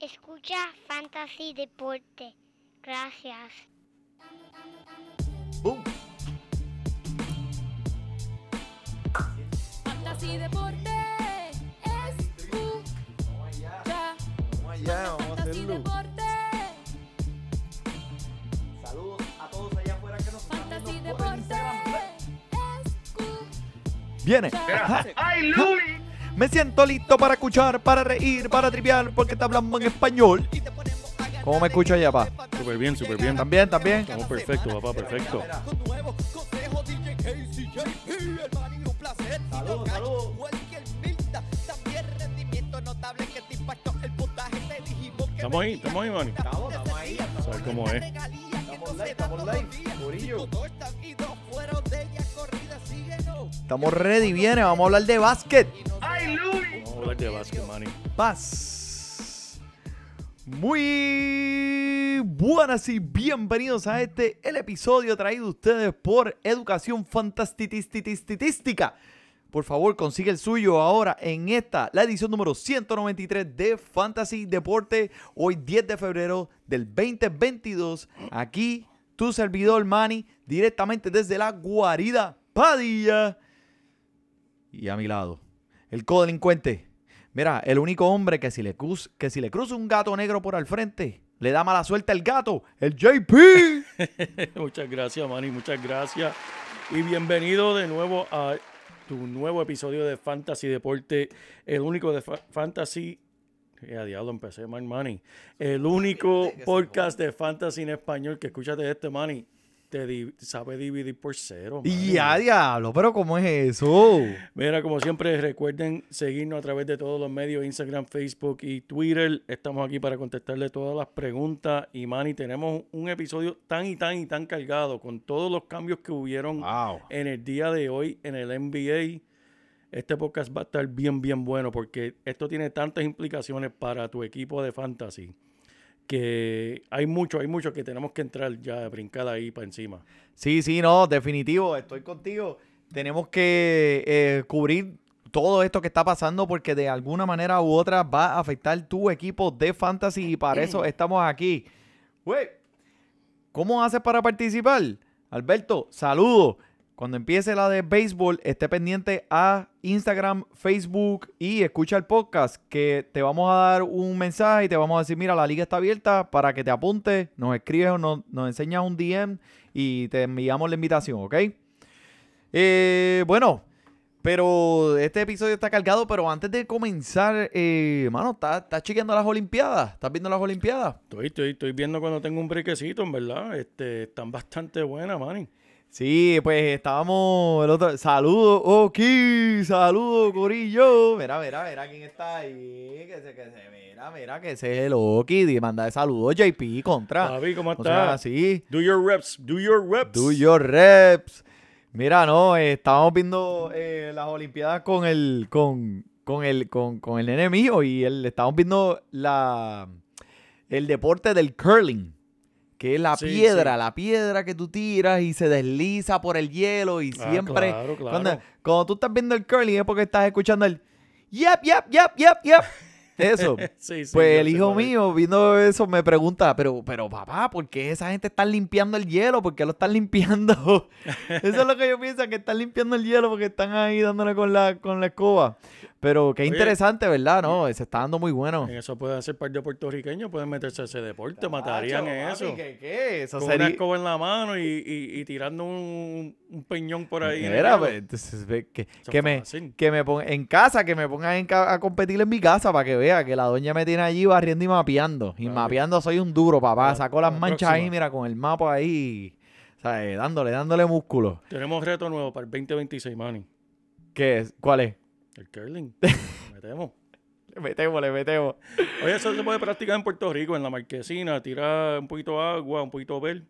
Escucha Fantasy Deporte. Gracias. Boom. Fantasy Deporte. Escucha. Vamos allá, vamos a Fantasy hacerlo. Deporte. Saludos a todos allá afuera que nos están Fantasy viendo por Deporte. Viene. ¡Ay, Luis! Me siento listo para escuchar, para reír, para triviar, porque te hablamos en español. ¿Cómo me escucho allá, pa? Súper bien, súper bien. ¿También, también? Estamos perfectos, papá, perfecto. Estamos ahí, estamos ahí, Manny. Estamos, estamos ahí. ¿Sabes cómo es? Estamos live, estamos live. Corillo. Estamos ready, viene. Vamos a hablar de básquet. Manny. Paz. Muy buenas y bienvenidos a este, el episodio traído ustedes por Educación Fantastitística. Por favor, consigue el suyo ahora en esta, la edición número 193 de Fantasy Deporte, hoy 10 de febrero del 2022. Aquí, tu servidor Manny, directamente desde la guarida Padilla. Y a mi lado, el codelincuente. Mira, el único hombre que si le, cruz, que si le cruza un gato negro por al frente, le da mala suerte al gato, el JP. muchas gracias, Manny, muchas gracias. Y bienvenido de nuevo a tu nuevo episodio de Fantasy Deporte, el único de fa- Fantasy. Ya diablo, empecé Manny. El único podcast de Fantasy en español que escúchate este, Manny. Te di- sabe dividir por cero. y a diablo, pero ¿cómo es eso? Mira, como siempre, recuerden seguirnos a través de todos los medios, Instagram, Facebook y Twitter. Estamos aquí para contestarle todas las preguntas. Y Manny, tenemos un episodio tan y tan y tan cargado con todos los cambios que hubieron Wow. en el día de hoy en el NBA. Este podcast va a estar bien, bien bueno porque esto tiene tantas implicaciones para tu equipo de fantasy que hay mucho, hay mucho que tenemos que entrar ya, brincar ahí para encima. Sí, sí, no, definitivo, estoy contigo. Tenemos que eh, cubrir todo esto que está pasando porque de alguna manera u otra va a afectar tu equipo de fantasy y para eso estamos aquí. Güey, ¿cómo haces para participar? Alberto, saludo. Cuando empiece la de béisbol, esté pendiente a Instagram, Facebook y escucha el podcast que te vamos a dar un mensaje y te vamos a decir, mira, la liga está abierta para que te apuntes, nos escribes o nos, nos enseñas un DM y te enviamos la invitación, ¿ok? Eh, bueno, pero este episodio está cargado, pero antes de comenzar, eh, mano, ¿estás estás chequeando las Olimpiadas? ¿Estás viendo las Olimpiadas? Estoy, estoy, estoy viendo cuando tengo un brequecito, en verdad. Este, están bastante buenas, Manny. Sí, pues estábamos el otro. Saludos, Oki, saludos, Corillo. Mira, mira, mira quién está ahí. Que se, que se, mira, mira, que ese es el Oki. Manda de saludos, JP, contra. Javi, ¿cómo No seas estás? así. Do your reps, do your reps. Do your reps. Mira, no, eh, estábamos viendo eh, las Olimpiadas con el, con, con el, con, con el nene mío y él, estábamos viendo la, el deporte del curling, que es la Sí, piedra, sí. la piedra que tú tiras y se desliza por el hielo y Ah, siempre, claro, claro. cuando, cuando tú estás viendo el curling es porque estás escuchando el yep, yep, yep, yep, yep. Eso. Sí, Pues el hijo mío, viendo eso, me pregunta, pero, pero papá, ¿por qué esa gente está limpiando el hielo? ¿Por qué lo están limpiando? eso es lo que yo pienso, que están limpiando el hielo porque están ahí dándole con la, con la escoba. Pero qué Oye, interesante, ¿verdad? No, se está dando muy bueno. En eso pueden hacer par de puertorriqueños, pueden meterse a ese deporte, matarían en eso. ¿Qué, qué? Eso Con una sería... escoba en la mano y, y- y tirando un, un peñón por ahí. Mira, pues, entonces, que, que me, que me ponga en casa, que me pongan en ca- a competir en mi casa para que vea que la doña me tiene allí barriendo y mapeando. Y mapeando soy un duro, papá. Sacó las la manchas ahí, mira, con el mapa ahí. O sea, dándole, dándole músculo. Tenemos reto nuevo para el 2026, Manny. ¿Qué es? ¿Cuál es? El curling. Metemos. Le metemos, le metemos. Oye, eso se puede practicar en Puerto Rico, en la marquesina, tirar un poquito de agua, un poquito de ver.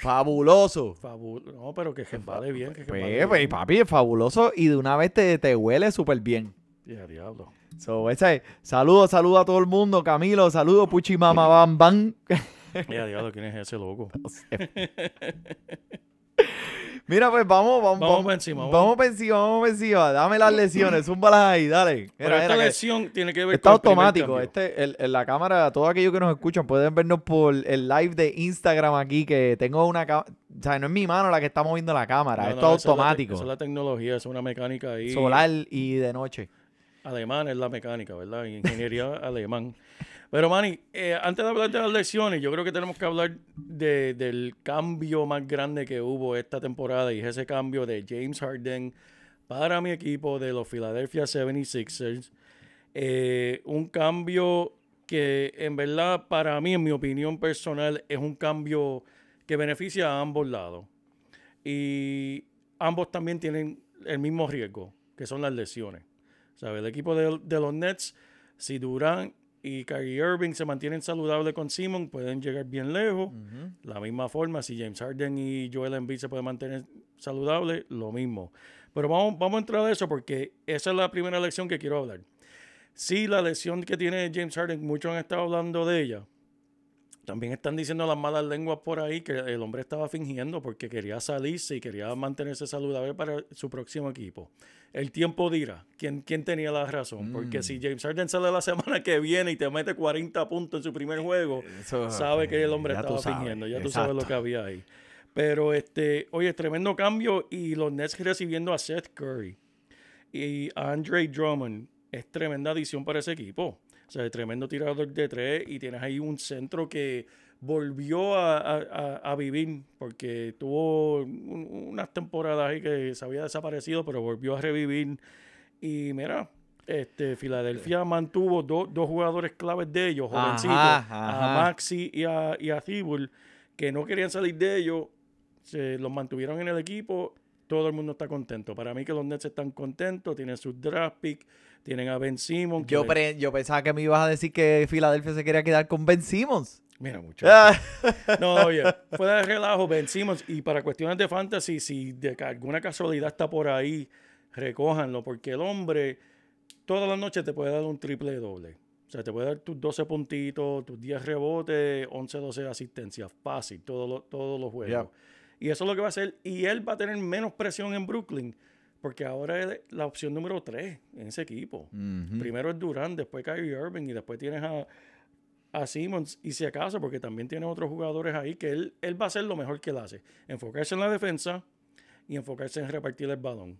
Fabuloso. Fabuloso. No, pero que vale bien. Que Pues, pues, bien. papi, es fabuloso y de una vez te, te huele súper bien. Ya, diablo. So, ese, saludos, saludos a todo el mundo. Camilo, saludos, Puchi Mama Bam Bam. Ya, diablo, ¿quién es ese loco? Mira, pues vamos, vamos. Vamos pa' encima, Vamos, vamos. para encima, vamos para encima. Dame las lesiones, zúmbalas ahí, dale. Pero esta que lesión tiene que ver Está con el automático. cambio. Este, el, el- la cámara, todos aquellos que nos escuchan pueden vernos por el live de Instagram aquí, que tengo una cámara. O sea, no es mi mano la que está moviendo la cámara, No, esto no, es automático. Esa es la tecnología, es una mecánica ahí. solar y de noche. Alemán es la mecánica, ¿verdad? Ingeniería alemán. Pero, Manny, eh, antes de hablar de las lesiones, yo creo que tenemos que hablar de- del cambio más grande que hubo esta temporada y es ese cambio de James Harden para mi equipo de los Philadelphia 76ers. Eh, un cambio que en verdad para mí, en mi opinión personal, es un cambio que beneficia a ambos lados. Y ambos también tienen el mismo riesgo, que son las lesiones. ¿Sabe? El equipo de, de los Nets, si Durant y Kyrie Irving se mantienen saludables con Simon, pueden llegar bien lejos. La misma forma, si James Harden y Joel Embiid se pueden mantener saludables, lo mismo. Pero vamos, vamos a entrar a eso porque esa es la primera lección que quiero hablar. Sí, la lesión que tiene James Harden, muchos han estado hablando de ella. También están diciendo las malas lenguas por ahí que el hombre estaba fingiendo porque quería salirse y quería mantenerse saludable para su próximo equipo. El tiempo dirá quién, quién tenía la razón. Porque si James Harden sale la semana que viene y te mete 40 puntos en su primer juego, Eso- sabe que el hombre ya estaba fingiendo. Ya tú sabes lo que había ahí. Pero, este, oye, tremendo cambio y los Nets recibiendo a Seth Curry y a Andre Drummond es tremenda adición para ese equipo. O sea, tremendo tirador de tres y tienes ahí un centro que volvió a, a- a- vivir porque tuvo un- unas temporadas ahí que se había desaparecido, pero volvió a revivir. Y mira, este, Filadelfia mantuvo do- dos jugadores claves de ellos, Ajá, jovencitos, ajá. a Maxi y a, y a Thibault, que no querían salir de ellos, se los mantuvieron en el equipo, todo el mundo está contento. Para mí que los Nets están contentos, tienen sus draft pick, tienen a Ben Simmons. Yo, pre- yo pensaba que me ibas a decir que Filadelfia se quería quedar con Ben Simmons. Mira, muchachos. Ah, No, oye, fuera de relajo, Ben Simmons. Y para cuestiones de fantasy, si de alguna casualidad está por ahí, recójanlo, porque el hombre todas las noches te puede dar un triple doble. O sea, te puede dar tus 12 puntitos, tus 10 rebotes, 11, 12 asistencias. Fácil, todos los, todos los juegos. Y eso es lo que va a hacer. Y él va a tener menos presión en Brooklyn, porque ahora es la opción número 3 en ese equipo. Primero es Durant, después Kyrie Irving y después tienes a, a Simmons. Y si acaso, porque también tiene otros jugadores ahí que él, él va a hacer lo mejor que él hace. Enfocarse en la defensa y enfocarse en repartir el balón.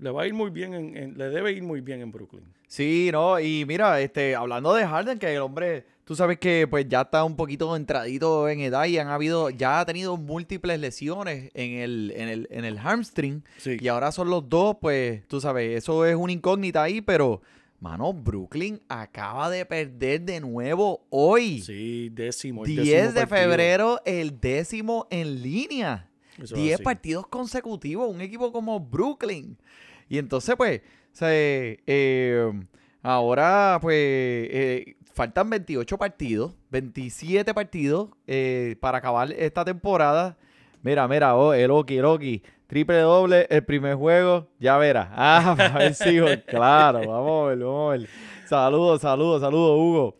Le va a ir muy bien, en, en- le debe ir muy bien en Brooklyn. Sí, no, y mira, este, hablando de Harden, que el hombre, tú sabes que pues ya está un poquito entradito en edad y han habido, ya ha tenido múltiples lesiones en el, en el, en el hamstring. Sí. Y ahora son los dos, pues, tú sabes, eso es una incógnita ahí, pero, mano, Brooklyn acaba de perder de nuevo hoy. Sí, décimo. el 10 décimo de partido. febrero, el décimo en línea. Eso es 10 así. partidos consecutivos, un equipo como Brooklyn. Y entonces, pues, eh, ahora, pues, eh, faltan 28 partidos, 27 partidos eh, para acabar esta temporada. Mira, mira, oh, el Oki, el Oki. Triple doble, el primer juego, ya verás. Ah, a ver si, claro, vamos a ver, vamos a ver. Saludos, saludos, saludos, Hugo.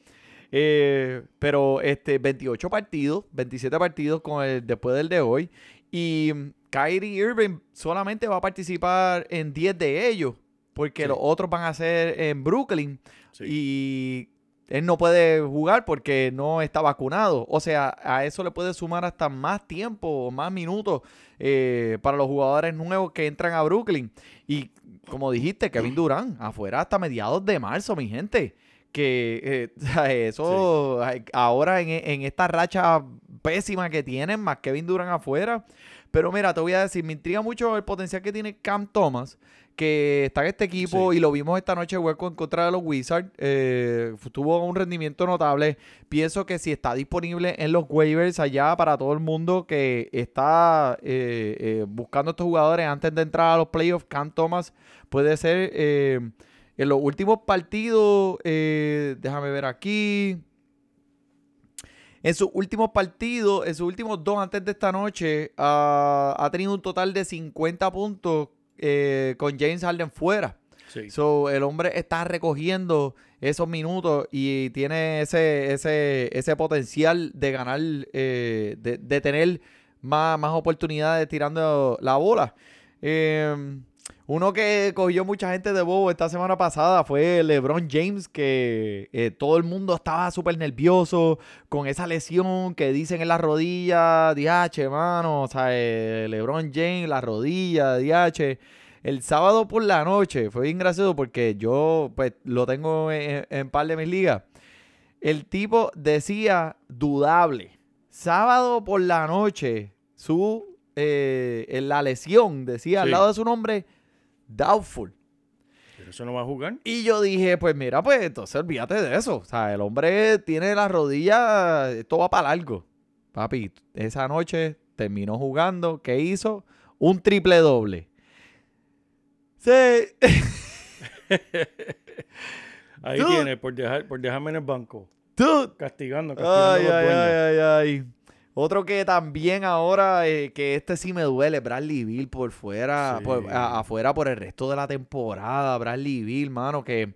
Eh, pero este 28 partidos, 27 partidos con el después del de hoy. Y Kyrie Irving solamente va a participar en 10 de ellos. Porque Sí. los otros van a ser en Brooklyn. Sí. Y él no puede jugar porque no está vacunado. O sea, a eso le puede sumar hasta más tiempo o más minutos eh, para los jugadores nuevos que entran a Brooklyn. Y como dijiste, Kevin Durant, afuera hasta mediados de marzo, mi gente. Que eh, eso ahora en, en esta racha pésima que tienen, más Kevin Durant afuera. Pero mira, te voy a decir, me intriga mucho el potencial que tiene Cam Thomas, que está en este equipo Sí. y lo vimos esta noche hueco en contra de los Wizards. eh, tuvo un rendimiento notable. Pienso que si está disponible en los waivers allá para todo el mundo que está eh, eh, buscando estos jugadores antes de entrar a los playoffs, Cam Thomas puede ser eh, en los últimos partidos. eh, déjame ver aquí. En sus últimos partidos, en sus últimos dos antes de esta noche, ah, ha tenido un total de 50 puntos eh, con James Harden fuera. Sí. So, el hombre está recogiendo esos minutos y tiene ese, ese, ese potencial de ganar, eh, de, de tener más, más oportunidades tirando la bola. Eh, uno que cogió mucha gente de bobo esta semana pasada fue LeBron James, que eh, todo el mundo estaba súper nervioso con esa lesión que dicen en la rodilla, DH, mano, o sea, eh, LeBron James, la rodilla, DH. El sábado por la noche fue bien gracioso porque yo pues lo tengo en, en par de mis ligas. El tipo decía dudable. Sábado por la noche, su eh, la lesión decía al lado de su nombre doubtful. Pero eso no va a jugar. Y yo dije, pues mira, pues entonces olvídate de eso. O sea, el hombre tiene las rodillas, esto va para largo. Papi, esa noche terminó jugando. ¿Qué hizo? Un triple doble. Sí. Ahí Dude. tiene, por, dejar, por dejarme en el banco. Dude. Castigando, castigando Ay, ay, ay, ay, ay. Otro que también ahora, eh, que este sí me duele, Bradley Bill por fuera, Sí. por- a- afuera por el resto de la temporada, Bradley Bill, mano, que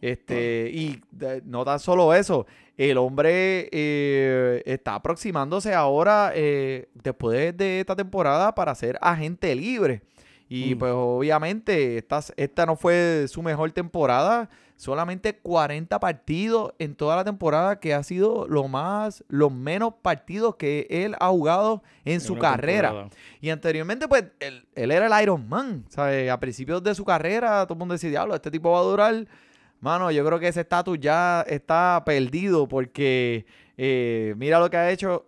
este, y de- no tan solo eso, el hombre eh, está aproximándose ahora, eh, después de esta temporada, para ser agente libre. Y Mm. pues obviamente esta, esta no fue su mejor temporada, solamente 40 partidos en toda la temporada, que ha sido lo más, los menos partidos que él ha jugado en su carrera. temporada. Y anteriormente, pues, él, él era el Iron Man, ¿sabes? A principios de su carrera, todo el mundo decía, diablo, este tipo va a durar. Mano, yo creo que ese estatus ya está perdido porque eh, mira lo que ha hecho.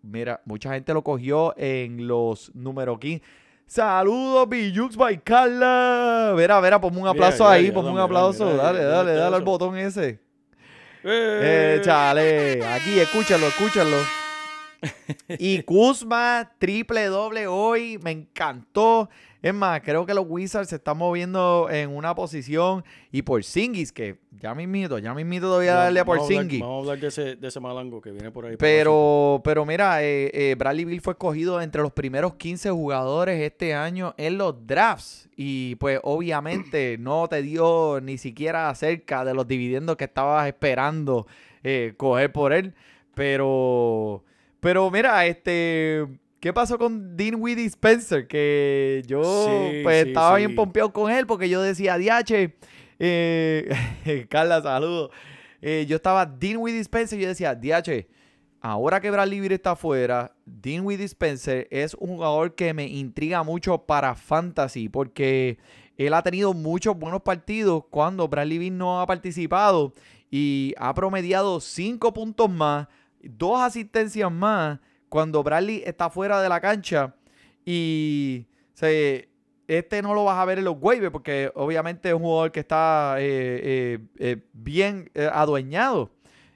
Mira, mucha gente lo cogió en los número 15. Saludos, Bijux by Carla. Verá, verá, ponme un aplauso mira, ahí, mira, ponme un aplauso. dale, dale, dale al botón ese. ¡Eh! Échale. Aquí, escúchalo, escúchalo. Y Kuzma, triple doble hoy. Me encantó. Es más, creo que los Wizards se están moviendo en una posición. Y por Singis, que ya mismito, ya mismito voy a darle a por Vamos a hablar- de ese, de ese malango que viene por ahí. Pero, pero mira, eh, eh, Bradley Bill fue escogido entre los primeros 15 jugadores este año en los drafts. Y pues obviamente no te dio ni siquiera cerca de los dividendos que estabas esperando eh, coger por él. Pero, pero mira, este, ¿qué pasó con Dean Weedy Spencer? Que yo Sí, pues sí, estaba sí. bien pompeado con él porque yo decía, DH, eh, Carla, saludos. Eh, yo estaba Dean Weedy Spencer y yo decía, DH, ahora que Bradley Beal está afuera, Dean Weedy Spencer es un jugador que me intriga mucho para Fantasy porque él ha tenido muchos buenos partidos cuando Bradley Beal no ha participado y ha promediado 5 puntos más, dos asistencias más cuando Bradley está fuera de la cancha y se, este no lo vas a ver en los waivers porque obviamente es un jugador que está eh, eh, eh, bien eh, adueñado.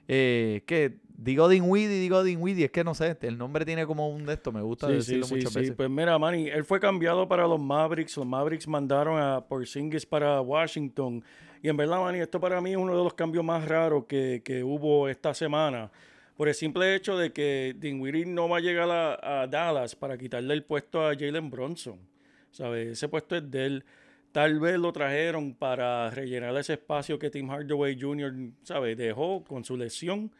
Eh, que digo Dinwiddie, digo Dinwiddie, es que no sé, el nombre tiene como un de esto, me gusta sí, decirlo sí, muchas sí. veces. Pues mira, Manny, él fue cambiado para los Mavericks. Los Mavericks mandaron a Porzingis para Washington. Y en verdad, Manny, esto para mí es uno de los cambios más raros que, que hubo esta semana. Por el simple hecho de que Dinwiddie no va a llegar a, a Dallas para quitarle el puesto a Jalen Bronson. ¿Sabes? Ese puesto es de él. Tal vez lo trajeron para rellenar ese espacio que Tim Hardaway Jr., ¿sabes? Dejó con su lesión.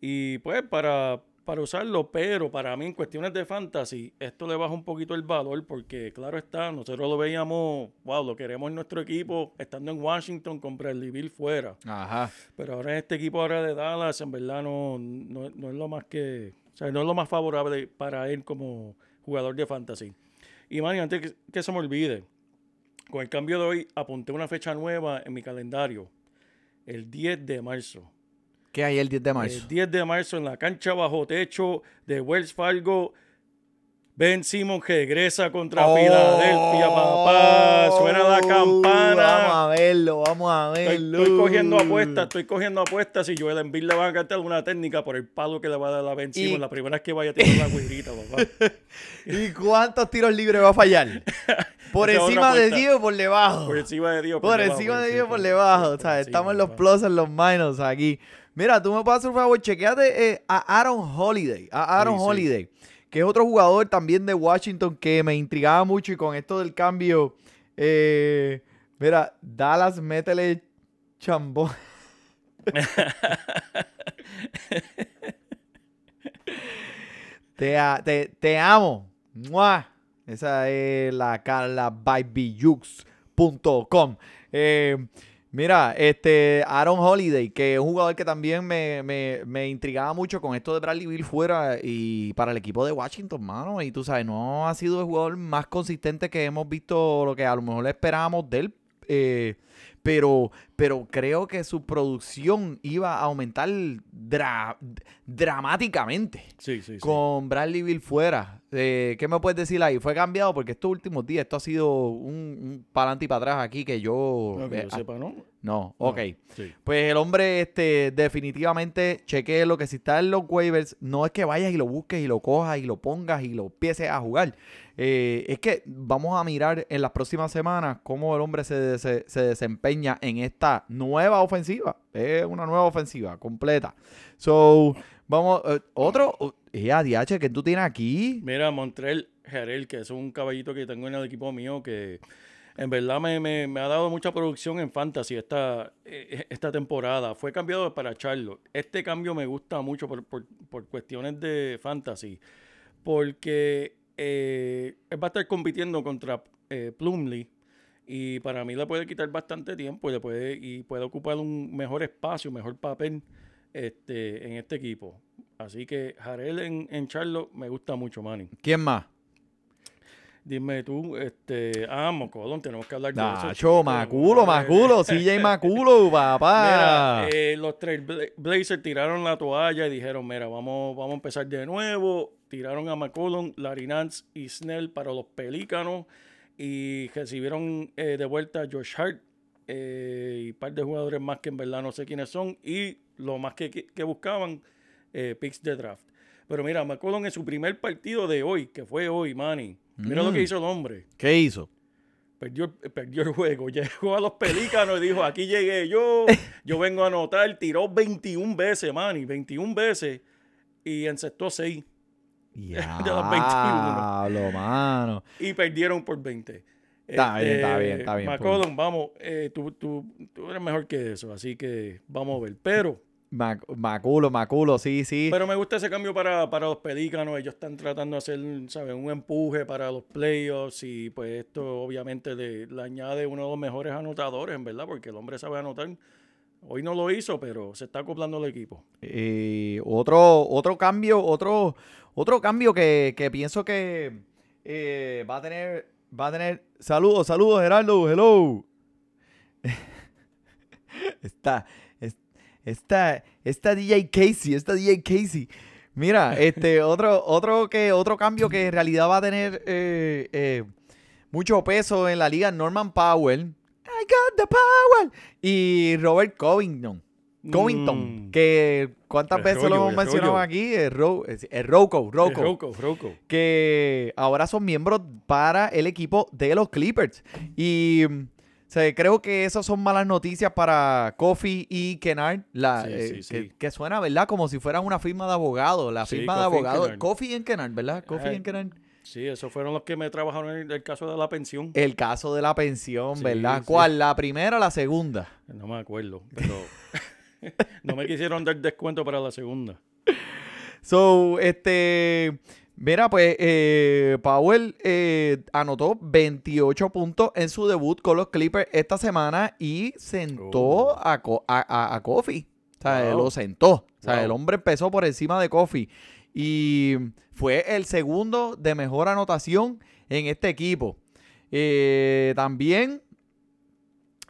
Y pues para, para usarlo, pero para mí en cuestiones de fantasy, esto le baja un poquito el valor porque claro está, nosotros lo veíamos, wow, lo queremos en nuestro equipo estando en Washington con Bradley Bill fuera. Ajá. Pero ahora este equipo ahora de Dallas, en verdad no, no, no es lo más que, o sea, no es lo más favorable para él como jugador de fantasy. Y Manny, antes que, que se me olvide, con el cambio de hoy apunté una fecha nueva en mi calendario, el 10 de marzo. ¿Qué hay el 10 de marzo? El 10 de marzo en la cancha bajo techo de Wells Fargo. Ben Simmons regresa contra Oh, Filadelfia, papá. Suena la Vamos campana. a verlo, vamos a verlo. estoy cogiendo apuestas, estoy cogiendo apuestas. Y Joel Embiid le va a cantar una técnica por el palo que le va a dar a Ben Simmons Y- la primera vez que vaya a tirar la guirita, papá. ¿Y cuántos tiros libres va a fallar? ¿Por es encima de apuesta. 10 o por debajo? Por encima de Dios. Por debajo, encima de 10 por debajo. por O sea, estamos en los plus, en los minus aquí. Mira, tú me hacer un favor, chequeate eh, a Aaron Holiday. A Aaron Sí, sí. Que es otro jugador también de Washington que me intrigaba mucho y con esto del cambio. eh, mira, Dallas, métele chambón. te, te, te amo. Esa es la carlabybyux.com. Eh, mira, este Aaron Holiday, que es un jugador que también me, me, me intrigaba mucho con esto de Bradley Bill fuera y para el equipo de Washington, mano. Y tú sabes, no ha sido el jugador más consistente que hemos visto, lo que a lo mejor esperábamos de él. Eh, pero, pero creo que su producción iba a aumentar dra- dramáticamente Sí, sí, sí. con Bradley Bill fuera. Eh, ¿Qué me puedes decir ahí? Fue cambiado porque estos últimos días esto ha sido un, un para adelante y para atrás aquí que yo... No, que eh, yo sepa, ¿no? no, ok. Sí. Pues el hombre, este, definitivamente, chequee lo que si está en los waivers, no es que vayas y lo busques y lo cojas y lo pongas y lo empieces a jugar. Eh, es que vamos a mirar en las próximas semanas cómo el hombre se, se- se desempeña en esta nueva ofensiva. Es una nueva ofensiva completa. So, vamos, eh, otro, eh, ADH que tú tienes aquí. Mira, Montreal Jarel, que es un caballito que tengo en el equipo mío que en verdad me, me- me ha dado mucha producción en Fantasy esta, eh, esta temporada. Fue cambiado para Charlo. Este cambio me gusta mucho por, por- por cuestiones de Fantasy, porque eh, él va a estar compitiendo contra eh, Plumley. Y para mí le puede quitar bastante tiempo y, le puede, y puede ocupar un mejor espacio, mejor papel este, en este equipo. Así que Jarel en, en Charlo me gusta mucho, Manny. ¿Quién más? Dime tú, este, ah, Mocodon, tenemos que hablar de eso. Nacho, chico. Maculo, Maculo, CJ Maculo, papá. Mira, eh, los Blazers tiraron la toalla y dijeron, mira, vamos, vamos a empezar de nuevo. Tiraron a McCollum, Larry Nance y Snell para los Pelícanos y recibieron eh, de vuelta a Josh Hart eh, y un par de jugadores más que en verdad no sé quiénes son y lo más que, que- que buscaban, eh, picks de draft. Pero mira, McCollum en su primer partido de hoy, que fue hoy, Manny, mira lo que Mm. hizo el hombre. ¿Qué hizo? Perdió, perdió el juego, llegó a los pelícanos y dijo, aquí llegué yo, yo vengo a anotar, tiró 21 veces, Manny, 21 veces y encestó 6 Ya, De los 21. mano. y perdieron por 20. Está bien, está bien, está bien, McCollum, vamos, eh, tú, tú, tú eres mejor que eso, así que vamos a ver. Pero, Mac- Maculo, Maculo, sí, sí. pero me gusta ese cambio para, para los pelícanos. Ellos están tratando de hacer, ¿sabes? Un empuje para los playoffs y pues esto obviamente le, le añade uno de los mejores anotadores, en verdad, porque el hombre sabe anotar. Hoy no lo hizo, pero se está acoplando al equipo. Eh, otro, otro cambio, otro, otro cambio que, que pienso que eh, va a tener, va a tener. Saludos, saludos, Gerardo, hello. está, es- está, está DJ Casey, está DJ Casey. Mira, este, otro, otro que, otro cambio que en realidad va a tener eh, eh, mucho peso en la liga, Norman Powell. I got the power. Y Robert Covington. Covington, Mm. que cuántas El veces lo hemos el mencionado rollo. aquí, el, Ro, es- el Rocco, Rocco, Rocco, Rocco. que ahora son miembros para el equipo de los Clippers. Y sea, creo que esas son malas noticias para Kofi y Kennard, la, Sí, eh, sí, sí. que suena, ¿verdad? Como si fueran una firma de abogado, la firma de Kofi abogado. Kofi y Kennard, ¿verdad? Kofi Ay. y Kennard. Sí, esos fueron los que me trabajaron en el caso de la pensión. El caso de la pensión, ¿verdad? ¿Cuál? ¿La primera o la segunda? No me acuerdo, pero no me quisieron dar descuento para la segunda. So, este. Mira, pues eh, Powell eh, anotó 28 puntos en su debut con los Clippers esta semana y sentó Oh. a, a, a-. O sea, Wow. lo sentó. O sea, Wow. el hombre empezó por encima de Kofi. Y fue el segundo de mejor anotación en este equipo. Eh, también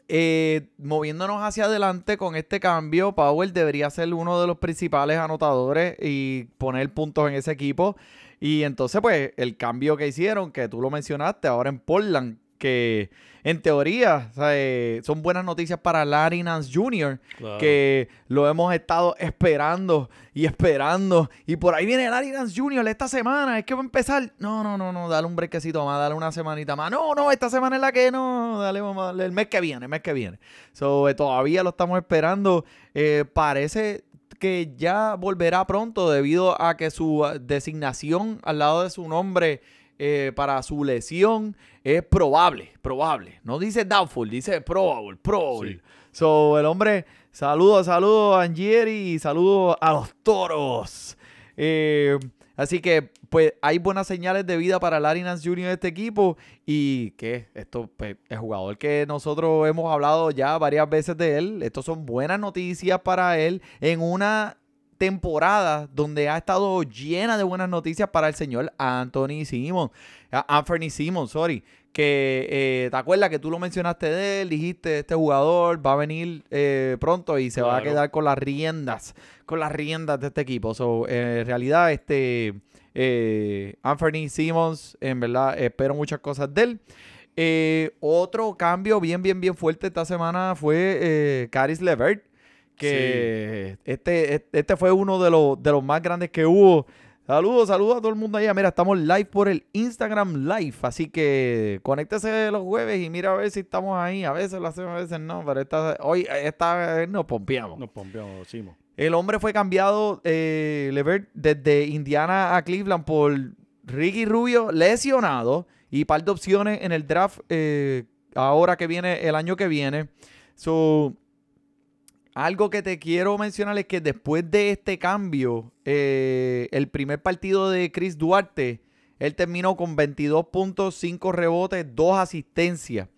eh, moviéndonos hacia adelante con este cambio, Powell debería ser uno de los principales anotadores y poner puntos en ese equipo. Y entonces, pues, el cambio que hicieron, que tú lo mencionaste ahora en Portland, que en teoría o sea, eh, son buenas noticias para Larry Nance Jr., Claro. que lo hemos estado esperando y esperando. Y por ahí viene Larry Nance Jr. esta semana. Es que va a empezar. No, no, no, no. Dale un brequecito más. Dale una semanita más. No, no. Esta semana es la que no. Dale, vamos a darle el mes que viene. El mes que viene. So, eh, todavía lo estamos esperando. Eh, parece que ya volverá pronto debido a que su ah, designación al lado de su nombre eh, para su lesión es probable, probable. No dice doubtful, dice probable, probable. Sí. So, el hombre, saludos, saludos a Angieri y saludos a los toros. Eh, Así que, pues, hay buenas señales de vida para Larry Nance Jr. de este equipo. Y que esto, pues, el jugador que nosotros hemos hablado ya varias veces de él, estos son buenas noticias para él en una temporada donde ha estado llena de buenas noticias para el señor Anthony Simon. Anthony Simon, sorry. Que eh, te acuerdas que tú lo mencionaste de él, dijiste, este jugador va a venir eh, pronto y se va a quedar con las riendas, con las riendas de este equipo. So, eh, en realidad, este eh, Anthony Simmons, en verdad, espero muchas cosas de él. Otro cambio bien, bien, bien fuerte esta semana fue Caris Levert. Que este, este fue uno de los, de los más grandes que hubo. Saludos, saludos a todo el mundo allá. Mira, estamos live por el Instagram Live. Así que conéctese los jueves y mira a ver si estamos ahí. A veces lo hacemos, a veces no. Pero esta, hoy esta nos pompeamos. Nos pompeamos, Simo. El hombre fue cambiado, eh, Levert, desde Indiana a Cleveland por Ricky Rubio lesionado y par de opciones en el draft eh, ahora que viene, el año que viene. So, algo que te quiero mencionar es que después de este cambio, eh, el primer partido de Chris Duarte, él terminó con 22.5 rebotes, 2 asistencias.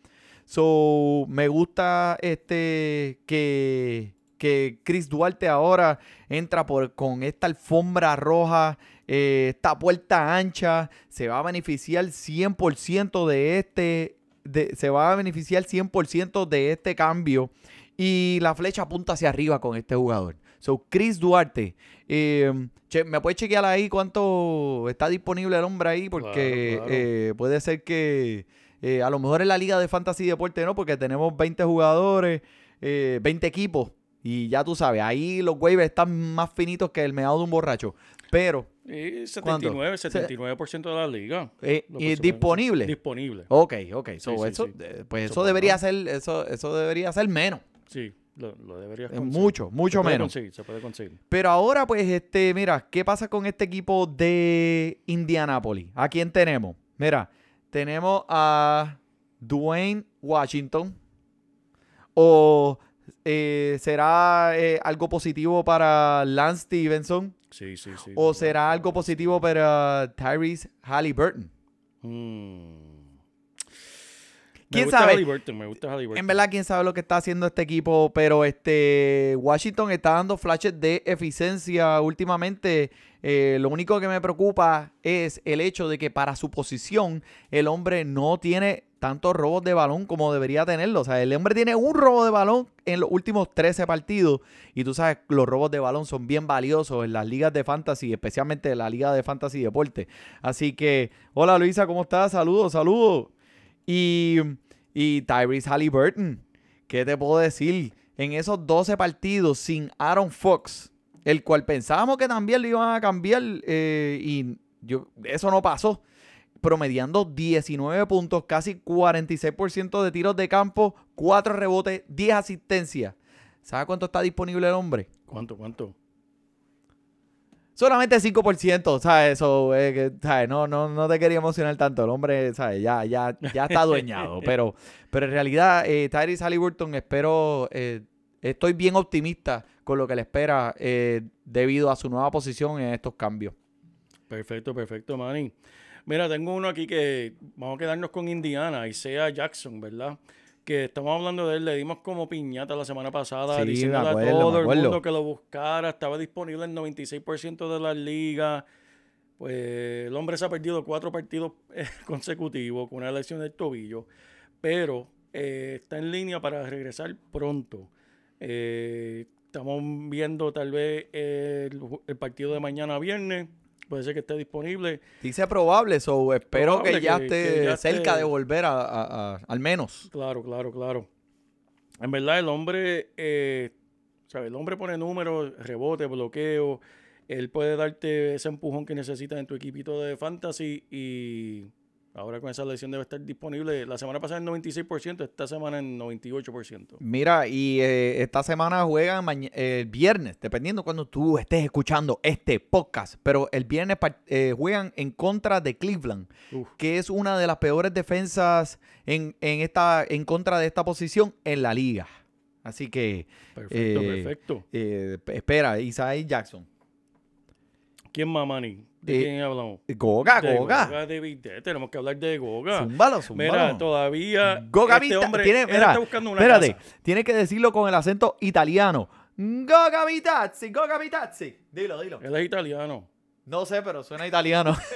So, me gusta este que, que Chris Duarte ahora entra por, con esta alfombra roja, eh, esta puerta ancha, se va a beneficiar 100% de este, de- se va a beneficiar 100% de este cambio y la flecha apunta hacia arriba con este jugador. So, Chris Duarte, eh, che- ¿me puedes chequear ahí cuánto está disponible el hombre ahí? Porque Claro, claro. eh, puede ser que eh, a lo mejor en la liga de fantasy deporte no, porque tenemos 20 jugadores, eh, 20 equipos. Y ya tú sabes, ahí los waivers están más finitos que el meado de un borracho. Pero, Y ¿Cuánto? 79, 79% de la liga. eh, y disponible. Disponible. Ok, ok. So, Sí, sí, eso, sí. eh, pues Eso debería ser, eso, eso debería ser menos. Sí, lo, lo deberías conseguir. mucho, mucho se puede menos. conseguir, se puede conseguir. Pero ahora, pues, este, mira, ¿qué pasa con este equipo de Indianapolis? ¿A quién tenemos? Mira, tenemos a Dwayne Washington. ¿O eh, será eh, algo positivo para Lance Stevenson? Sí, sí, sí. ¿O será algo positivo para Tyrese Halliburton? Mm. Me ¿Quién gusta sabe? Halliburton, me gusta Halliburton. En verdad, quién sabe lo que está haciendo este equipo, pero este Washington está dando flashes de eficiencia últimamente. Eh, lo único que me preocupa es el hecho de que para su posición el hombre no tiene tantos robos de balón como debería tenerlo. O sea, el hombre tiene un robo de balón en los últimos 13 partidos y tú sabes, los robos de balón son bien valiosos en las ligas de fantasy, especialmente en la liga de fantasy deporte. Así que, hola Luisa, ¿cómo estás? Saludos, saludos. Y, y Tyrese Halliburton, ¿qué te puedo decir? En esos 12 partidos sin Aaron Fox, el cual pensábamos que también lo iban a cambiar eh, y yo, eso no pasó. Promediando 19 puntos, casi 46% de tiros de campo, 4 rebotes, 10 asistencias. ¿Sabes cuánto está disponible el hombre? ¿Cuánto, cuánto? Solamente 5%, ¿sabes? Eso, eh, que, ¿sabes? No, no, no te quería emocionar tanto. El hombre, ¿sabes? Ya, ya, ya está adueñado. pero, pero en realidad, eh, Tyrese Halliburton, espero, eh, estoy bien optimista con lo que le espera eh, debido a su nueva posición en estos cambios. Perfecto, perfecto, Manny. Mira, tengo uno aquí que vamos a quedarnos con Indiana, Isaiah Jackson, ¿verdad? Que estamos hablando de él, le dimos como piñata la semana pasada, Sí, acuerdo, a todo el mundo que lo buscara, estaba disponible en 96% de las ligas. Pues el hombre se ha perdido cuatro partidos eh, consecutivos con una lesión del tobillo, pero eh, está en línea para regresar pronto. Eh, estamos viendo tal vez el, el partido de mañana viernes, puede ser que esté disponible. Dice probable, so espero Probable que ya que- esté que ya cerca esté- de volver a, a- a- al menos. Claro, claro, claro. En verdad, el hombre, eh, ¿sabe? El hombre pone números, rebote, bloqueo. Él puede darte ese empujón que necesitas en tu equipito de fantasy y ahora con esa lesión debe estar disponible. La semana pasada en 96%, esta semana en 98%. Mira, y eh, esta semana juegan el viernes, dependiendo cuando tú estés escuchando este podcast. Pero el viernes eh, juegan en contra de Cleveland, Uf. que es una de las peores defensas en, en, esta, en contra de esta posición en la liga. Así que Perfecto, Eh, perfecto. espera, Isaiah Jackson. ¿Quién más, Manny? ¿De Eh, quién hablamos? Goga, De Goga. Tenemos que hablar de Goga. Zúmbalo, zúmbalo. Mira, todavía Goga este hombre tiene, él mira, está buscando una espérate, casa. tiene que decirlo con el acento italiano. Goga Vitazzi, Goga Vitazzi. Dilo, dilo. Él es italiano. No sé, pero suena italiano.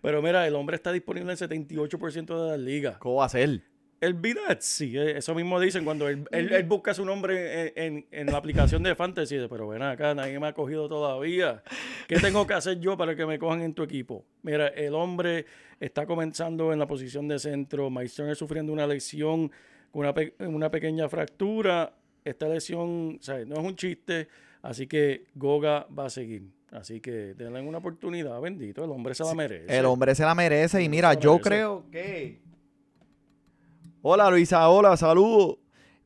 Pero mira, el hombre está disponible en 78% de las ligas. ¿Cómo va a ser? El Vidazzi, eh, eso mismo dicen cuando él, él- él busca su nombre en, en- en la aplicación de Fantasy. dice, Pero ven acá, nadie me ha cogido todavía. ¿Qué tengo que hacer yo para que me cojan en tu equipo? Mira, el hombre está comenzando en la posición de centro. Mike Turner sufriendo una lesión con una, pe- una pequeña fractura. Esta lesión o sea, no es un chiste, así que Goga va a seguir. Así que denle una oportunidad, bendito. El hombre se la merece. El hombre se la merece y mira, yo creo que... Hola Luisa, hola, saludos.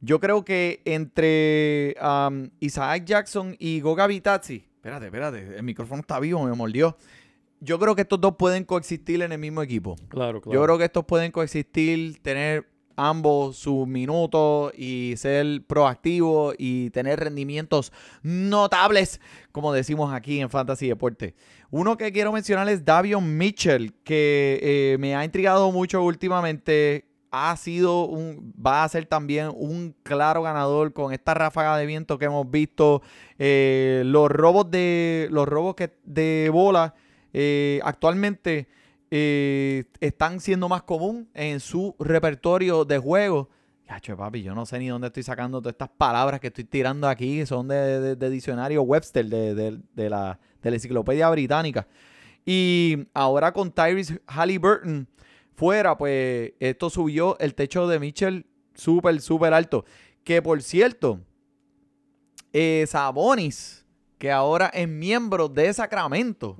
Yo creo que entre Isaac Jackson y Goga Vitazzi... Espérate, espérate, el micrófono está vivo, me mordió. Yo creo que estos dos pueden coexistir en el mismo equipo. Claro, claro. Yo creo que estos pueden coexistir, tener ambos sus minutos y ser proactivos y tener rendimientos notables, como decimos aquí en Fantasy Deporte. Uno que quiero mencionar es Davion Mitchell, que eh, me ha intrigado mucho últimamente. Ha sido un, va a ser también un claro ganador con esta ráfaga de viento que hemos visto. Eh, los robos de los robos que, de bola eh, actualmente eh, están siendo más común en su repertorio de juego. Yacho, papi, yo no sé ni dónde estoy sacando todas estas palabras que estoy tirando aquí, son de, diccionario Webster, de- de la, de la enciclopedia británica. Y ahora con Tyrese Halliburton fuera, pues esto subió el techo de Mitchell súper, súper alto. Que por cierto, eh, Sabonis, que ahora es miembro de Sacramento,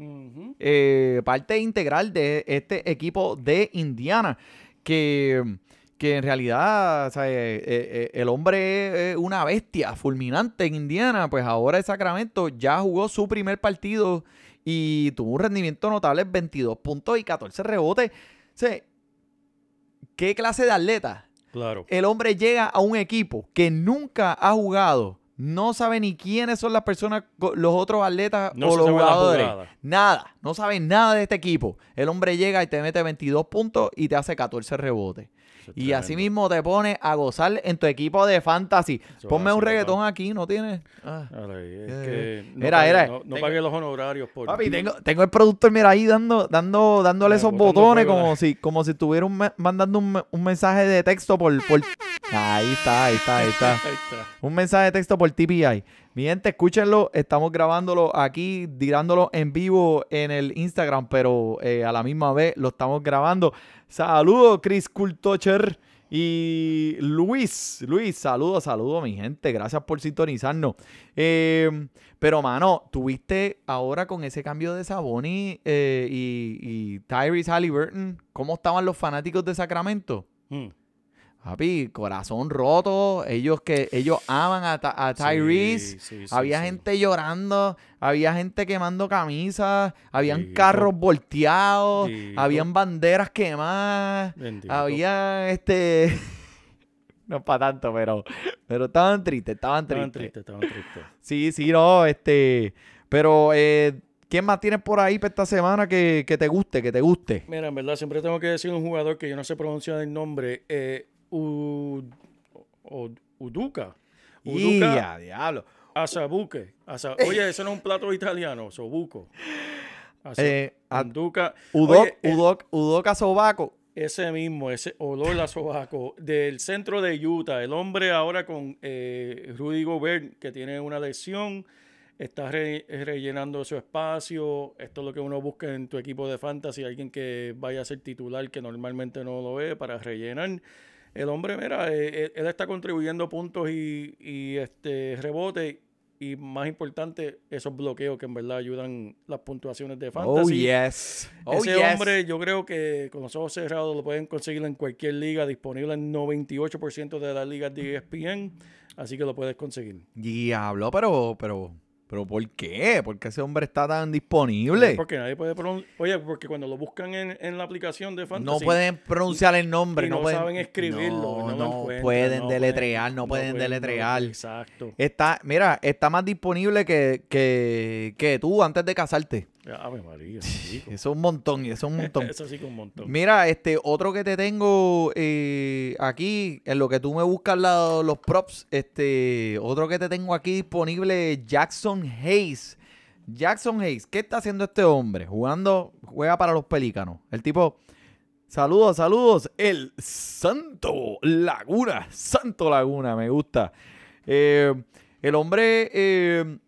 eh, parte integral de este equipo de Indiana, que, que en realidad o sea, eh, el hombre es una bestia fulminante en Indiana, pues ahora en Sacramento ya jugó su primer partido y tuvo un rendimiento notable, 22 puntos y 14 rebotes. Sea, ¿Qué clase de atleta? Claro. El hombre llega a un equipo que nunca ha jugado, no sabe ni quiénes son las personas, los otros atletas No o los jugadores. Nada, no sabe nada de este equipo. El hombre llega y te mete 22 puntos y te hace 14 rebotes. Y así mismo te pone a gozar en tu equipo de fantasy. Eso Ponme un reggaetón aquí, ¿no tienes? Ah. Es Eh, que no mira, pague, mira, no, no tengo- pague los honorarios por... Papi, tengo, tengo el productor, mira, ahí dando, dando, dándole esos botones como la- si, como si estuviera un me- mandando un, un mensaje de texto por, por... Ahí está, ahí está, ahí está. Ahí está. Un mensaje de texto por TPI. Mi gente, escúchenlo. Estamos grabándolo aquí, tirándolo en vivo en el Instagram, pero eh, a la misma vez lo estamos grabando. Saludos, Chris Cultocher y Luis. Luis, saludos, saludos, mi gente. Gracias por sintonizarnos. Eh, pero, mano, tuviste ahora con ese cambio de Saboni eh, y, y Tyrese Halliburton, ¿cómo estaban los fanáticos de Sacramento? Mm. Papi, corazón roto. Ellos que ellos aman a, a Tyrese. Sí, sí, sí, había sí. gente llorando, había gente quemando camisas, habían carros volteados, habían banderas quemadas, Bendito. había este no para tanto, pero pero estaban tristes, estaban Estaban tristes. tristes, estaban tristes. Sí, sí, no, este, pero eh, ¿quién más tienes por ahí para esta semana que, que te guste, que te guste? Mira, en verdad, siempre tengo que decir un jugador que yo no sé pronunciar el nombre. Eh, Uduca. Uduca diablo. Asabuque. Asa- Oye, eso no es un plato italiano, sobuco. Asa- Eh, Uduca. Oye, eh, Udok, Udoka Sobaco. Ese mismo, ese olor a sobaco del centro de Utah. El hombre ahora con eh, Rudy Gobert, que tiene una lesión, está re- rellenando su espacio. Esto es lo que uno busca en tu equipo de fantasy, alguien que vaya a ser titular, que normalmente no lo ve, para rellenar. El hombre, mira, eh, él, él está contribuyendo puntos y, y, este rebote. Y más importante, esos bloqueos que en verdad ayudan las puntuaciones de fantasy. Oh, yes. Oh, Ese yes. hombre, yo creo que con los ojos cerrados lo pueden conseguir en cualquier liga, disponible en 98% de las ligas de ESPN, así que lo puedes conseguir. Diablo, pero, pero, pero ¿por qué? ¿Por qué ese hombre está tan disponible? Porque nadie puede pronunciar. Oye, porque cuando lo buscan en, en la aplicación de No Fantasy. pueden pronunciar el nombre. y no, no pueden, saben escribirlo, No, no no pueden no deletrear, no no pueden pueden- deletrear. Exacto. Está, mira, está más disponible que, que, que tú antes de casarte. Ave María. Eso es un montón, y eso es un montón. Eso sí que un montón. Mira, este otro que te tengo eh, aquí, en lo que tú me buscas la- los props, este otro que te tengo aquí disponible, Jackson Hayes. Jackson Hayes, ¿qué está haciendo este hombre? Jugando, juega para los pelícanos. El tipo, saludos, saludos, el Santo Laguna, Santo Laguna, me gusta. Eh, el hombre eh,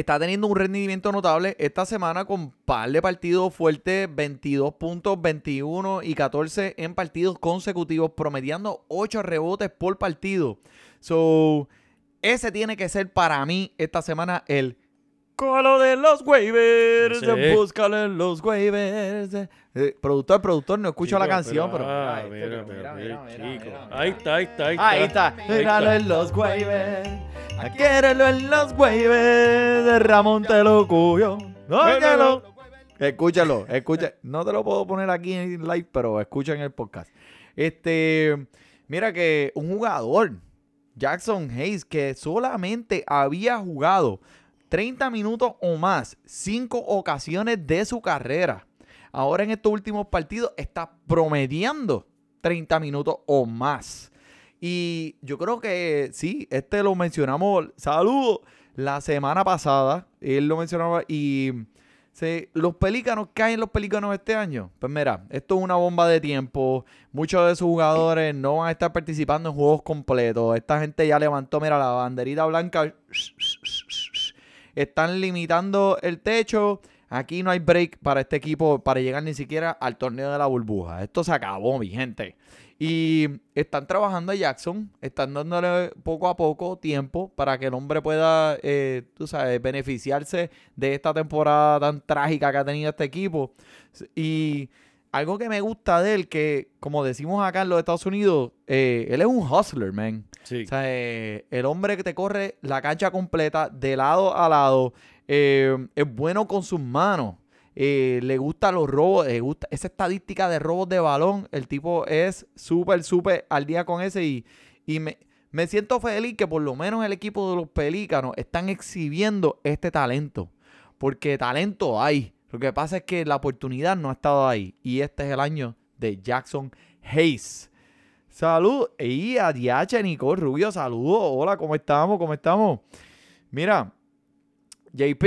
está teniendo un rendimiento notable esta semana con par de partidos fuertes, 22 puntos, 21 y 14 en partidos consecutivos, promediando 8 rebotes por partido. So, ese tiene que ser para mí esta semana el colo de los waivers. Sí. Búscalo en los waivers. Eh, productor, productor, no escucho la Chico, canción, pero. ah, mira, este, mira, pero mira, mira, mira, mira, chico. mira, mira. Ahí está, ahí está, ahí está. Ahí está. Míralo en los waivers. Adquiérelo en los waivers. De Ramón te lo cuyo. Óyelo. Escúchalo, escucha. No te lo puedo poner aquí en live, pero escucha en el podcast. Este, mira que un jugador, Jackson Hayes, que solamente había jugado 30 minutos o más, cinco ocasiones de su carrera. Ahora en estos últimos partidos está promediando 30 minutos o más. Y yo creo que sí, este lo mencionamos, saludos, la semana pasada. Él lo mencionaba y sí, los pelícanos, ¿qué hay en los pelícanos este año? Pues mira, esto es una bomba de tiempo. Muchos de sus jugadores no van a estar participando en juegos completos. Esta gente ya levantó, mira, la banderita blanca. Están limitando el techo. Aquí no hay break para este equipo para llegar ni siquiera al torneo de la burbuja. Esto se acabó, mi gente. Y están trabajando a Jackson, están dándole poco a poco tiempo para que el hombre pueda, eh, tú sabes, beneficiarse de esta temporada tan trágica que ha tenido este equipo. Y algo que me gusta de él, que como decimos acá en los Estados Unidos, eh, él es un hustler, man. Sí. O sea, eh, el hombre que te corre la cancha completa de lado a lado, eh, es bueno con sus manos, le gustan los robos, le gusta esa estadística de robos de balón, el tipo es súper, súper al día con ese y, y me, me siento feliz que por lo menos el equipo de los Pelícanos están exhibiendo este talento, porque talento hay. Lo que pasa es que la oportunidad no ha estado ahí y este es el año de Jackson Hayes. Salud. Y a DH Nicole Rubio, saludos. Hola, ¿cómo estamos? ¿Cómo estamos? Mira, JP,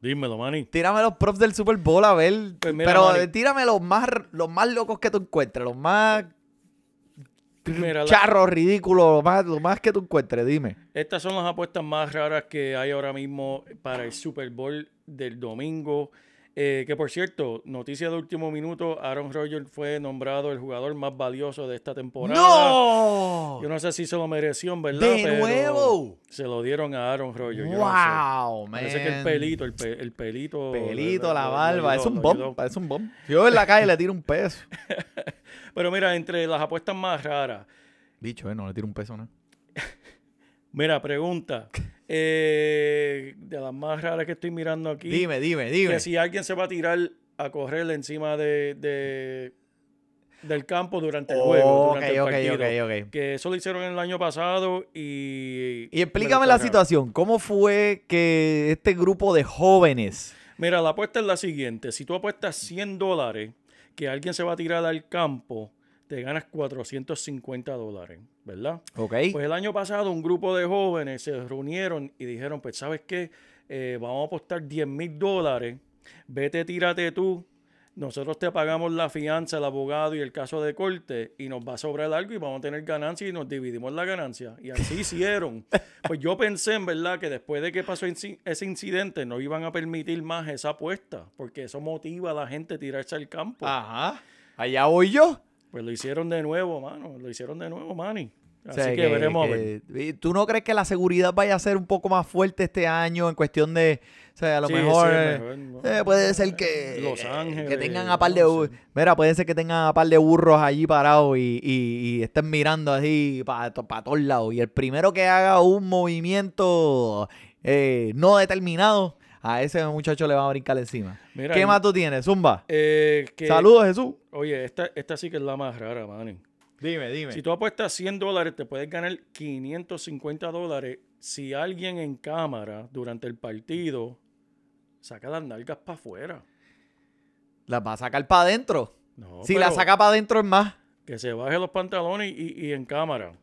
Dímelo, Manny. tírame los props del Super Bowl a ver. Pues mira, pero Manny. tírame los más, los más locos que tú encuentres, los más Mira, la- charros, ridículos, lo más, lo más que tú encuentres, dime. Estas son las apuestas más raras que hay ahora mismo para el Super Bowl del domingo. Eh, que por cierto, noticia de último minuto, Aaron Rodgers fue nombrado el jugador más valioso de esta temporada. ¡No! Yo no sé si se lo mereció, en ¿verdad? ¡De Pero nuevo! Se lo dieron a Aaron Rodgers. yo no sé. ¡Wow, man! Parece que el pelito, el, pe- el pelito. Pelito, la lo- barba, es un bomb, parece un bomb. Yo en la calle le tiro un peso. Pero mira, entre las apuestas más raras, Dicho, eh, no le tiro un peso, ¿no? mira, pregunta. Eh, de las más raras que estoy mirando aquí. Dime, dime, dime. que si alguien se va a tirar a correr encima de, de- del campo durante el juego, ok, durante el ok, partido. ok, ok. Que eso lo hicieron el año pasado y... Y explícame la situación. ¿Cómo fue que este grupo de jóvenes... Mira, la apuesta es la siguiente. Si tú apuestas 100 dólares que alguien se va a tirar al campo, te ganas 450 dólares, ¿verdad? Ok. Pues el año pasado un grupo de jóvenes se reunieron y dijeron, pues sabes qué, Eh, vamos a apostar 10 mil dólares, vete, tírate tú, nosotros te pagamos la fianza, el abogado y el caso de corte y nos va a sobrar algo y vamos a tener ganancia y nos dividimos la ganancia. Y así hicieron. Pues yo pensé en verdad que después de que pasó ese incidente no iban a permitir más esa apuesta, porque eso motiva a la gente a tirarse al campo. Ajá. Allá voy yo. Pues lo hicieron de nuevo, mano, lo hicieron de nuevo, Manny. O Así sea, que, veremos a ver. que- ¿y ¿Tú no crees que la seguridad vaya a ser un poco más fuerte este año en cuestión de, o sea, a lo Sí, mejor, sí, eh, mejor, ¿no? eh, puede ser que, Los eh, Ángeles, que tengan a par de, no sé. mira, puede ser que tengan a par de burros allí parados y, y- y estén mirando así para todos lados. Y el primero que haga un movimiento eh, no determinado, a ese muchacho le va a brincar encima. Mira, ¿Qué más tú tienes, Zumba? Eh, que- Saludos, Jesús. Oye, esta, esta sí que es la más rara, Manny. Dime, dime. Si tú apuestas 100 dólares, te puedes ganar 550 dólares si alguien en cámara durante el partido saca las nalgas para afuera. Las va a sacar para adentro. No, si la saca para adentro es más. Que se baje los pantalones y, y en cámara.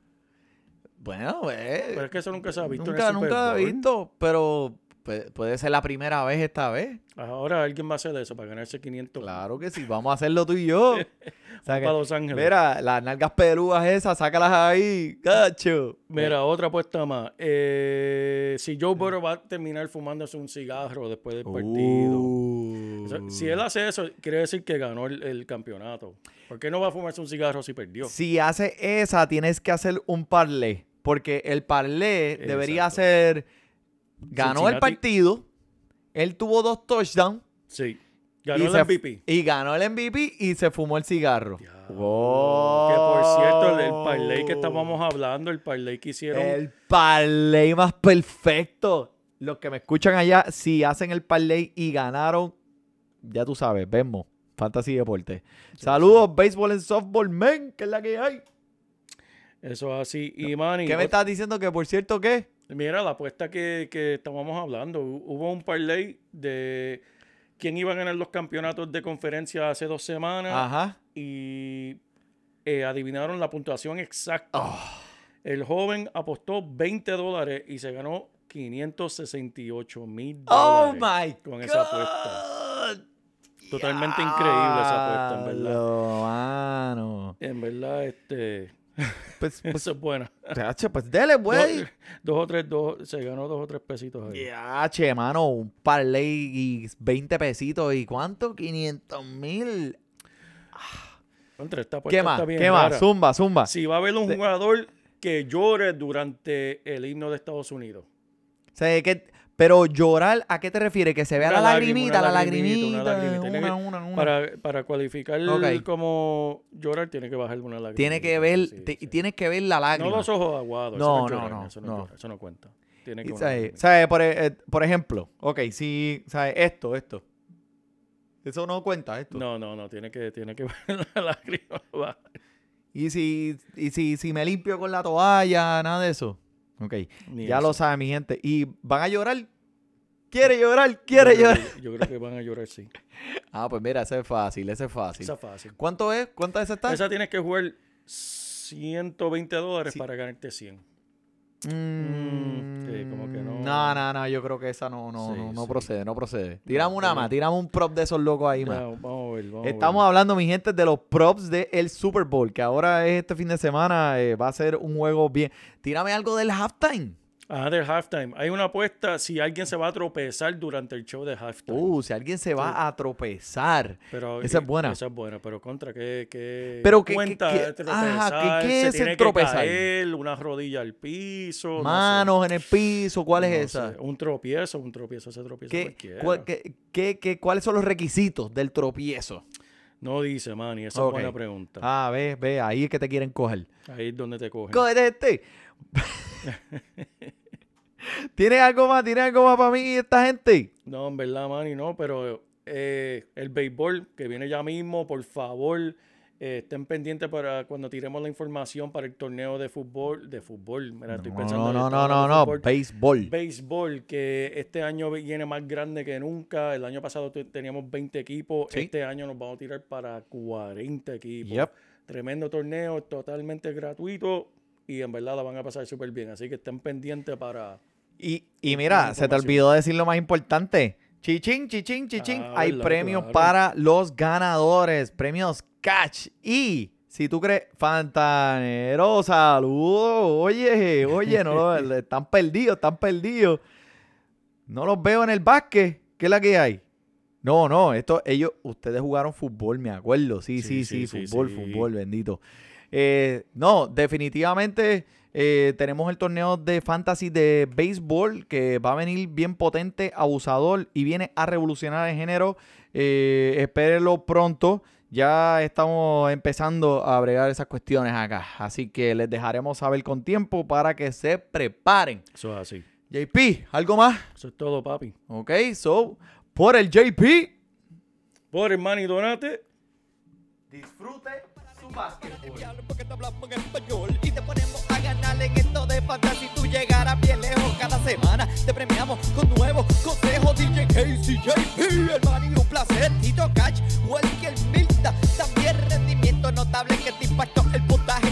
Bueno, pues. Pero es que eso nunca se ha visto nunca, en el nunca he visto, pero pu- puede ser la primera vez esta vez. Ahora alguien va a hacer eso para ganarse 500 Claro que sí, vamos a hacerlo tú y yo. O sea que- para Los Ángeles. mira, las nalgas pelúas esas, sácalas ahí, cacho. Mira, otra apuesta más. Eh, si Joe Burrow va a terminar fumándose un cigarro después del partido. Uh. O sea, si él hace eso, quiere decir que ganó el, el campeonato. ¿Por qué no va a fumarse un cigarro si perdió? Si hace esa, tienes que hacer un parlay. Porque el parlay debería ser. Ganó el partido. Él tuvo dos touchdowns. Sí. Ganó y el se- MVP. Y ganó el MVP y se fumó el cigarro. Que por cierto, el, el parlay que estábamos hablando, el parlay que hicieron. El parlay más perfecto. Los que me escuchan allá, si hacen el parlay y ganaron, ya tú sabes, vemos. Fantasy Deporte. Saludos, béisbol en softball, men, que es la que hay. Eso es así. Y Manny, ¿Qué me estás diciendo que por cierto qué? Mira la apuesta que, que estábamos hablando. Hu- Hubo un parlay de quién iba a ganar los campeonatos de conferencia hace dos semanas. Ajá. y eh, adivinaron la puntuación exacta. Oh. El joven apostó 20 dólares y se ganó 568 mil Oh dólares. my con God. esa apuesta. Totalmente increíble esa apuesta, en verdad. Diablo, mano. En verdad, este, Pues, pues, eso es buena. pues dele, güey. Dos, dos o tres, dos, se ganó dos o tres pesitos ahí. Yache, mano, un parlay y 20 pesitos. ¿Y cuánto? 500 mil. Contra, esta ¿Qué más? está bien ¿Qué más? Zumba, zumba. Si va a haber un jugador que llore durante el himno de Estados Unidos. O sea, que, pero llorar, ¿a qué te refieres? Que se vea la lagrimita, la lagrimita, una lagrimita. lagrimita. Una, una, una. Para, para cualificar Ok. como llorar, tiene que bajar una lágrima. Tiene que ver, Sí, te- sí. tienes que ver la lágrima. No los ojos aguados. No, eso no, llorar, no, Eso no, no. eso no cuenta. Tiene que ¿sabes? Por, eh, por ejemplo, ok, si, ¿sabes? Esto, esto. Eso no cuenta, esto. No, no, no. Tiene que, tiene que ver la lágrima. Y si, y si, si me limpio con la toalla, nada de eso. Ok, Ni ya eso. lo sabe mi gente. ¿Y van a llorar? ¿Quiere llorar? ¿Quiere Yo llorar? Yo creo que van a llorar, sí. Ah, pues mira, ese es fácil, ese es fácil. Esa es fácil. ¿Cuánto es? ¿Cuántas es esta? Esa tienes que jugar 120 dólares Sí. para ganarte 100. Mm, sí, como que no. No, no, no, yo creo que esa no, no, Sí, no, no sí. procede, no procede. Tiramos una más, tiramos un prop de esos locos ahí más. vamos a ver, vamos a Estamos ver. hablando, mi gente, de los props del Super Bowl, que ahora es este fin de semana, eh, va a ser un juego bien. Tírame algo del halftime. Ah, del halftime. Hay una apuesta si alguien se va a tropezar durante el show de halftime. Uh, si alguien se va a tropezar. Pero, esa es y- buena. Esa es buena, pero contra qué, qué Pero que- cuenta que- tropezar, ajá, ¿qué es el tropezar? caer, una rodilla al piso, no sé. Manos en el piso, ¿cuál es esa? sé, Un tropiezo, un tropiezo, ese tropiezo ¿Qué, cualquiera. cuál- qué- qué- qué- ¿Cuáles son los requisitos del tropiezo? No dice, Manny, esa Ok. es buena pregunta. Ah, ve, ve, ahí es que te quieren coger. Ahí es donde te cogen. Cógete este. ¿Tienes algo más? ¿Tienes algo más para mí y esta gente? No, en verdad, Manny, no, pero eh, el béisbol que viene ya mismo, por favor, eh, estén pendientes para cuando tiremos la información para el torneo de fútbol, de fútbol, mira, estoy No, pensando no, no, no, no, fútbol. béisbol. Béisbol, que este año viene más grande que nunca. El año pasado te- teníamos 20 equipos. Sí. Este año nos vamos a tirar para 40 equipos. Yep. Tremendo torneo, totalmente gratuito. Y en verdad la van a pasar súper bien. Así que estén pendientes para. Y, y mira, se te olvidó decir lo más importante. Chichín, chichín, chichín. Ah, Hay verdad, premios claro. para los ganadores. Premios catch. Y si tú crees, Fantanero, saludos. Oye, oye, no, lo- están perdidos, están perdidos. No los veo en el básquet. ¿Qué es la que hay? No, no, esto, ellos, ustedes jugaron fútbol, me acuerdo. Sí, sí, Sí, sí, sí, sí, fútbol, sí. fútbol, bendito. Eh, no, definitivamente eh, tenemos el torneo de fantasy de béisbol que va a venir bien potente, abusador y viene a revolucionar el género. Eh, espérenlo pronto. Ya estamos empezando a bregar esas cuestiones acá. Así que les dejaremos saber con tiempo para que se preparen. Eso es así. JP, ¿algo más? Eso es todo, papi. Ok, so, por el JP. Por el Manny Donate. Disfrute y te ponemos a ganar en esto de fantasía. Si tú llegaras bien lejos cada semana, te premiamos con nuevos consejos. DJ KCJP, el man y un placer. Tito Cash, Welker Milta, también rendimiento notable que te impactó el puntaje